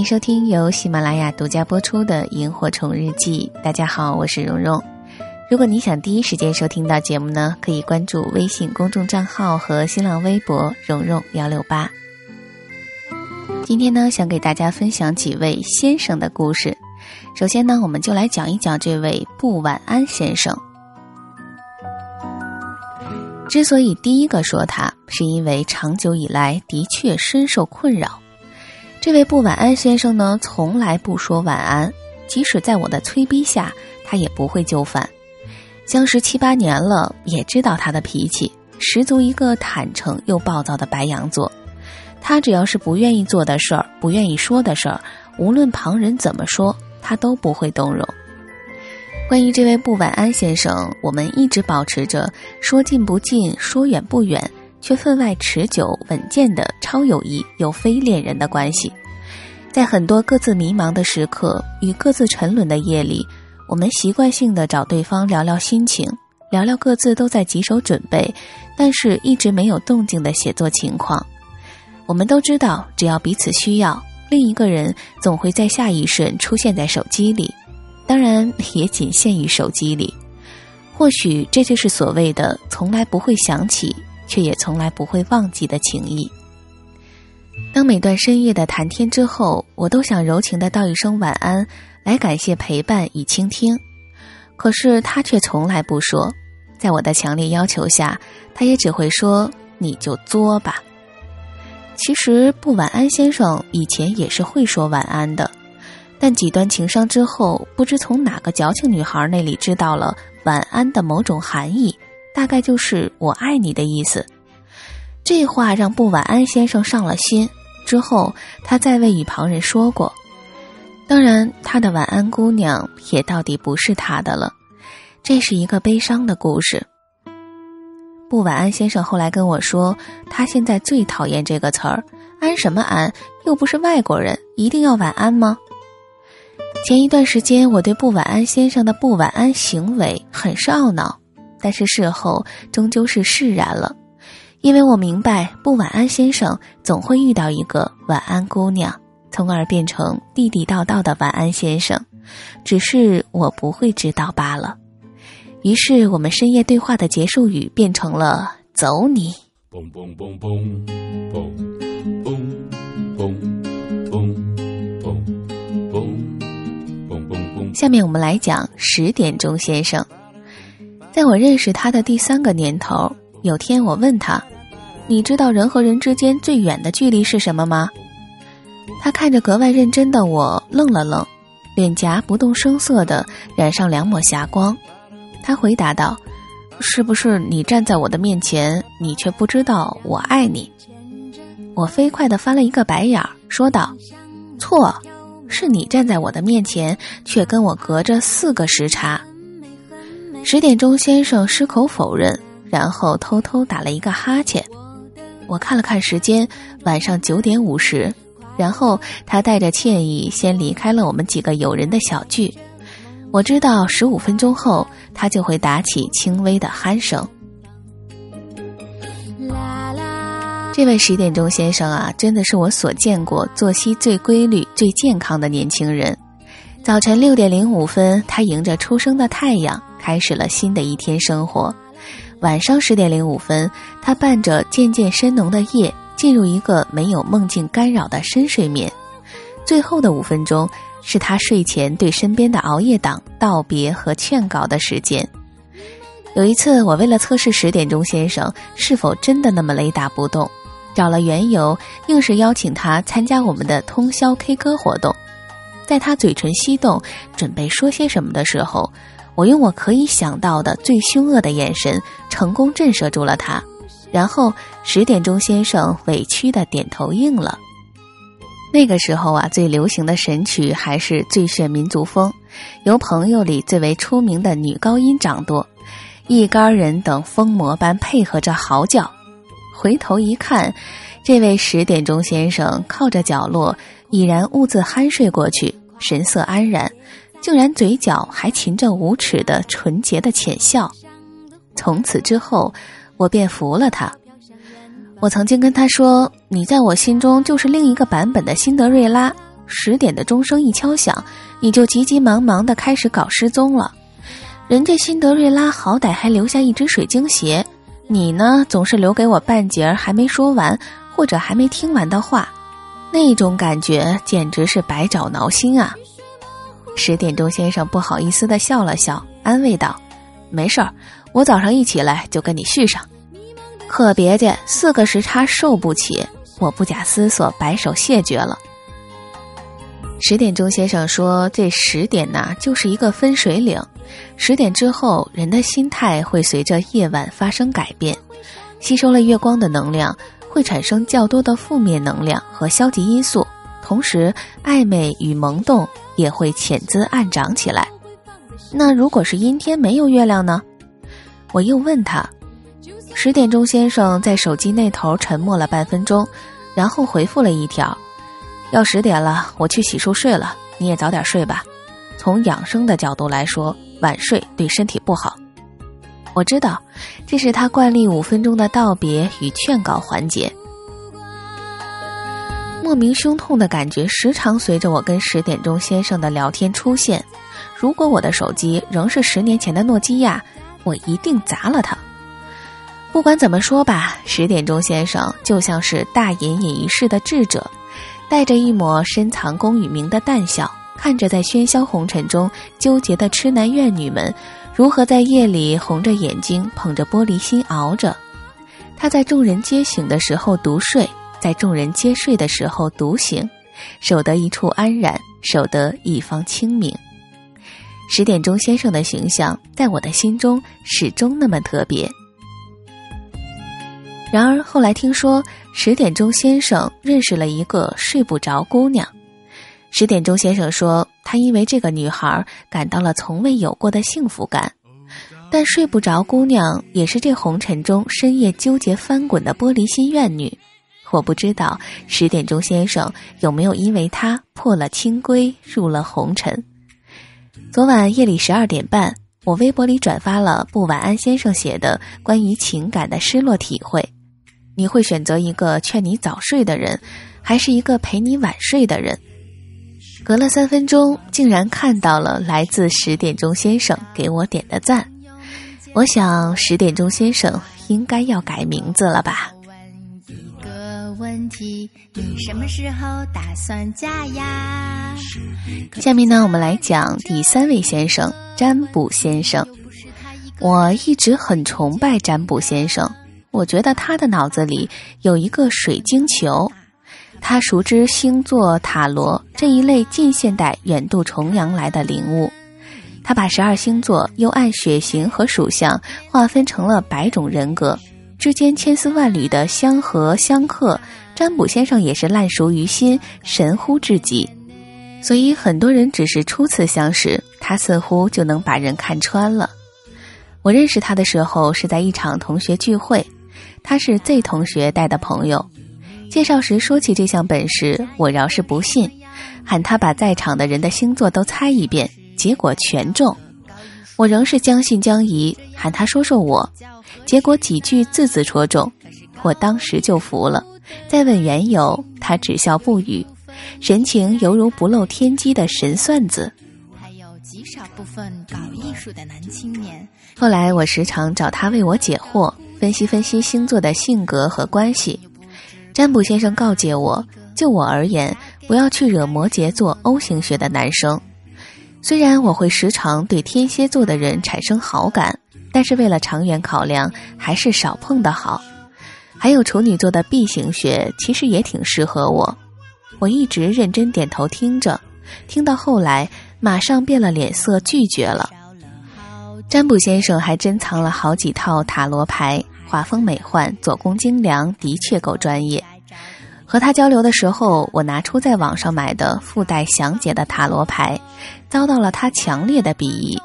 欢迎收听由喜马拉雅独家播出的《萤火虫日记》。大家好，我是蓉蓉。如果你想第一时间收听到节目呢，可以关注微信公众账号和新浪微博“蓉蓉幺六八”。今天呢，想给大家分享几位先生的故事。首先呢，我们就来讲一讲这位布晚安先生。之所以第一个说他，是因为长久以来的确深受困扰。这位不晚安先生呢，从来不说晚安，即使在我的催逼下，他也不会就范。相识七八年了，也知道他的脾气，十足一个坦诚又暴躁的白羊座。他只要是不愿意做的事儿，不愿意说的事儿，无论旁人怎么说，他都不会动容。关于这位不晚安先生，我们一直保持着说近不近，说远不远。却分外持久稳健的超友谊又非恋人的关系，在很多各自迷茫的时刻与各自沉沦的夜里，我们习惯性的找对方聊聊心情，聊聊各自都在棘手准备，但是一直没有动静的写作情况。我们都知道，只要彼此需要，另一个人总会在下一瞬出现在手机里，当然也仅限于手机里。或许这就是所谓的从来不会想起。却也从来不会忘记的情谊。当每段深夜的谈天之后，我都想柔情的道一声晚安，来感谢陪伴与倾听。可是他却从来不说，在我的强烈要求下，他也只会说：“你就作吧。”其实不晚安先生以前也是会说晚安的，但几段情伤之后，不知从哪个矫情女孩那里知道了晚安的某种含义。大概就是我爱你的意思，这话让布晚安先生上了心。之后，他再未与旁人说过。当然，他的晚安姑娘也到底不是他的了。这是一个悲伤的故事。布晚安先生后来跟我说，他现在最讨厌这个词儿，安什么安？又不是外国人，一定要晚安吗？前一段时间，我对不晚安先生的不晚安行为很是懊恼。但是事后终究是释然了，因为我明白不晚安先生总会遇到一个晚安姑娘，从而变成地地道道的晚安先生，只是我不会知道罢了。于是我们深夜对话的结束语变成了“走你”。下面我们来讲十点钟先生。在我认识他的第三个年头，有天我问他：“你知道人和人之间最远的距离是什么吗？”他看着格外认真的我，愣了愣，脸颊不动声色地染上两抹霞光。他回答道：“是不是你站在我的面前，你却不知道我爱你？”我飞快地翻了一个白眼儿，说道：“错，是你站在我的面前，却跟我隔着四个时差。”十点钟先生矢口否认，然后偷偷打了一个哈欠。我看了看时间，晚上九点五十。然后他带着歉意先离开了我们几个友人的小聚。我知道十五分钟后他就会打起轻微的鼾声。这位十点钟先生啊，真的是我所见过作息最规律、最健康的年轻人。早晨六点零五分，他迎着初升的太阳。开始了新的一天生活。晚上十点零五分，他伴着渐渐深浓的夜，进入一个没有梦境干扰的深睡眠。最后的五分钟，是他睡前对身边的熬夜党道别和劝告的时间。有一次，我为了测试十点钟先生是否真的那么雷打不动，找了缘由，硬是邀请他参加我们的通宵 K 歌活动。在他嘴唇翕动，准备说些什么的时候，我用我可以想到的最凶恶的眼神，成功震慑住了他。然后，十点钟先生委屈的点头应了。那个时候啊，最流行的神曲还是《最炫民族风》，由朋友里最为出名的女高音掌舵。一干人等疯魔般配合着嚎叫，回头一看，这位十点钟先生靠着角落，已然兀自酣睡过去，神色安然，竟然嘴角还噙着无耻的纯洁的浅笑。从此之后，我便服了他。我曾经跟他说：“你在我心中就是另一个版本的辛德瑞拉。”十点的钟声一敲响，你就急急忙忙地开始搞失踪了。人家辛德瑞拉好歹还留下一只水晶鞋，你呢总是留给我半截儿还没说完或者还没听完的话，那种感觉简直是百爪挠心啊！十点钟先生不好意思地笑了笑，安慰道：“没事儿，我早上一起来就跟你续上。”可别介，四个时差受不起，我不假思索摆手谢绝了。十点钟先生说：“这十点呐，就是一个分水岭。十点之后，人的心态会随着夜晚发生改变。吸收了月光的能量，会产生较多的负面能量和消极因素，同时暧昧与萌动也会潜滋暗长起来。那如果是阴天没有月亮呢？”我又问他。十点钟先生在手机那头沉默了半分钟，然后回复了一条。要十点了，我去洗漱睡了。你也早点睡吧。从养生的角度来说，晚睡对身体不好。我知道，这是他惯例五分钟的道别与劝告环节。莫名胸痛的感觉时常随着我跟十点钟先生的聊天出现。如果我的手机仍是十年前的诺基亚，我一定砸了它。不管怎么说吧，十点钟先生就像是大隐隐于市的智者。带着一抹深藏功与名的淡笑，看着在喧嚣红尘中纠结的痴男怨女们，如何在夜里红着眼睛捧着玻璃心熬着。他在众人皆醒的时候独睡，在众人皆睡的时候独醒，守得一处安然，守得一方清明。十点钟先生的形象在我的心中始终那么特别。然而后来听说。十点钟先生认识了一个睡不着姑娘。十点钟先生说，他因为这个女孩感到了从未有过的幸福感。但睡不着姑娘也是这红尘中深夜纠结翻滚的玻璃心怨女。我不知道十点钟先生有没有因为他破了清规，入了红尘。昨晚夜里十二点半，我微博里转发了不晚安先生写的关于情感的失落体会。你会选择一个劝你早睡的人，还是一个陪你晚睡的人？隔了三分钟，竟然看到了来自十点钟先生给我点的赞。我想，十点钟先生应该要改名字了吧？问题：你什么时候打算嫁呀？下面呢，我们来讲第三位先生——占卜先生。我一直很崇拜占卜先生。我觉得他的脑子里有一个水晶球，他熟知星座、塔罗这一类近现代远渡重洋来的灵物。他把十二星座又按血型和属相划分成了百种人格，之间千丝万缕的相合相克，占卜先生也是烂熟于心，神乎至极。所以很多人只是初次相识，他似乎就能把人看穿了。我认识他的时候是在一场同学聚会。他是 Z 同学带的朋友，介绍时说起这项本事，我饶是不信，喊他把在场的人的星座都猜一遍，结果全中。我仍是将信将疑，喊他说说我，结果几句字字戳中，我当时就服了。再问缘由，他只笑不语，神情犹如不露天机的神算子。还有极少部分搞艺术的男青年。后来我时常找他为我解惑。分析分析星座的性格和关系，占卜先生告诫我：就我而言，不要去惹摩羯座 O 型血的男生。虽然我会时常对天蝎座的人产生好感，但是为了长远考量，还是少碰的好。还有处女座的 B 型血，其实也挺适合我。我一直认真点头听着，听到后来马上变了脸色拒绝了。占卜先生还珍藏了好几套塔罗牌，画风美幻，做工精良，的确够专业。和他交流的时候，我拿出在网上买的附带详解的塔罗牌，遭到了他强烈的鄙夷。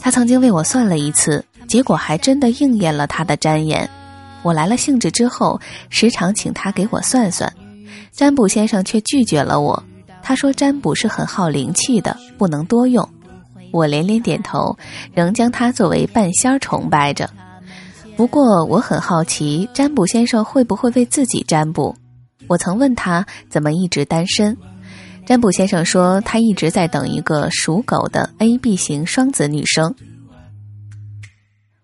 他曾经为我算了一次，结果还真的应验了他的箴言。我来了兴致之后，时常请他给我算算，占卜先生却拒绝了我。他说占卜是很耗灵气的，不能多用。我连连点头，仍将他作为半仙儿崇拜着。不过我很好奇，占卜先生会不会为自己占卜？我曾问他怎么一直单身，占卜先生说他一直在等一个属狗的 A B 型双子女生。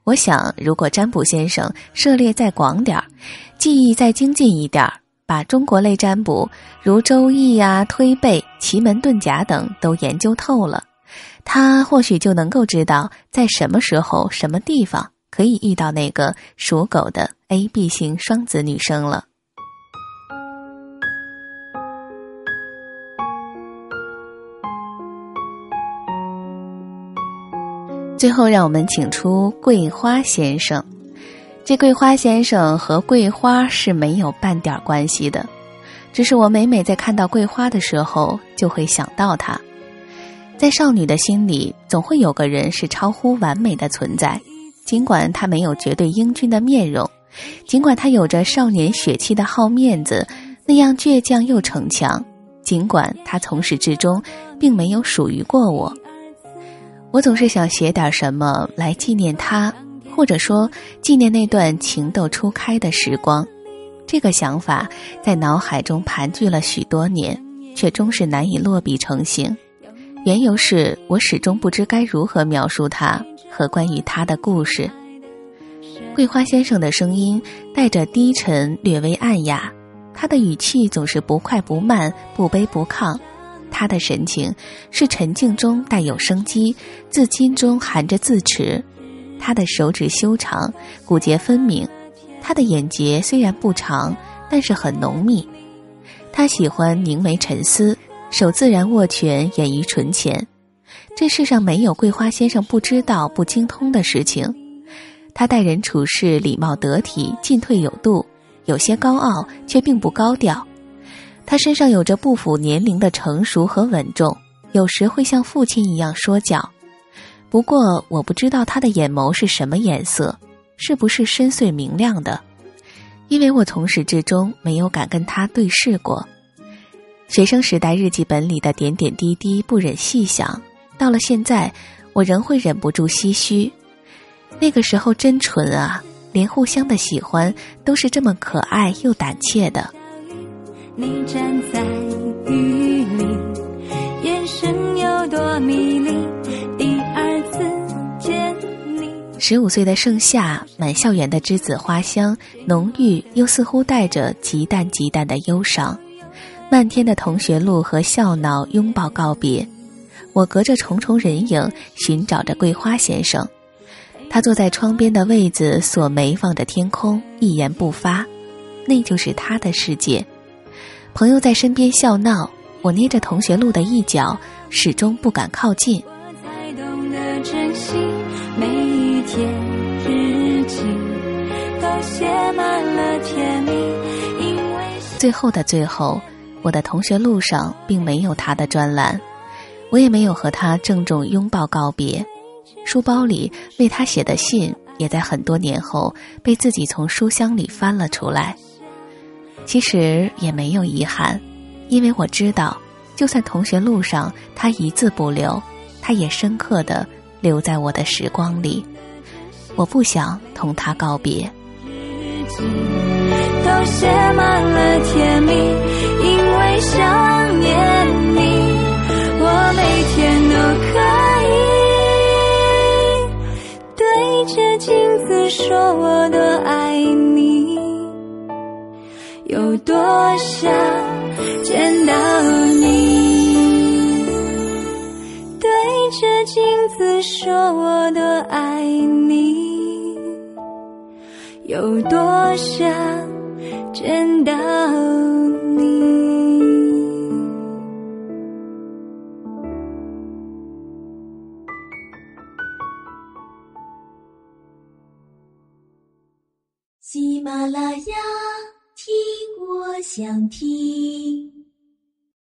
我想，如果占卜先生涉猎再广点儿，技艺再精进一点儿，把中国类占卜如周易啊、推背、奇门遁甲等都研究透了，他或许就能够知道在什么时候、什么地方可以遇到那个属狗的 A B 型双子女生了。最后，让我们请出桂花先生。这桂花先生和桂花是没有半点关系的，只是我每每在看到桂花的时候，就会想到他。在少女的心里，总会有个人是超乎完美的存在，尽管他没有绝对英俊的面容，尽管他有着少年血气的好面子，那样倔强又逞强，尽管他从始至终并没有属于过我。我总是想写点什么来纪念他，或者说纪念那段情窦初开的时光。这个想法在脑海中盘踞了许多年，却终是难以落笔成形。缘由是我始终不知该如何描述他和关于他的故事。桂花先生的声音带着低沉，略微暗哑，他的语气总是不快不慢，不卑不亢。他的神情是沉静中带有生机，自矜中含着自持。他的手指修长，骨节分明。他的眼睫虽然不长，但是很浓密。他喜欢凝眉沉思，手自然握拳，掩于唇前。这世上没有桂花先生不知道、不精通的事情。他待人处事礼貌得体，进退有度，有些高傲，却并不高调。他身上有着不符年龄的成熟和稳重，有时会像父亲一样说教。不过，我不知道他的眼眸是什么颜色，是不是深邃明亮的？因为我从始至终没有敢跟他对视过。学生时代日记本里的点点滴滴，不忍细想。到了现在，我仍会忍不住唏嘘。那个时候真纯啊，连互相的喜欢都是这么可爱又胆怯的。你站在雨里，眼神有多迷离。第二次见你，十五岁的盛夏，满校园的栀子花香浓郁，又似乎带着极淡极淡的忧伤。漫天的同学录和笑闹，拥抱告别。我隔着重重人影，寻找着桂花先生。他坐在窗边的位子，锁眉望着天空，一言不发。那就是他的世界。朋友在身边笑闹，我捏着同学录的一角，始终不敢靠近。最后的最后，我的同学录上并没有他的专栏，我也没有和他郑重拥抱告别。书包里为他写的信，也在很多年后被自己从书箱里翻了出来。其实也没有遗憾，因为我知道，就算同学录上他一字不留，他也深刻的留在我的时光里。我不想同他告别。都写满了甜蜜，因为想念你，我每天都可以对着镜子说我多爱你。有多想见到你，对着镜子说我多爱你，有多想见到你。喜马拉雅，听我想听。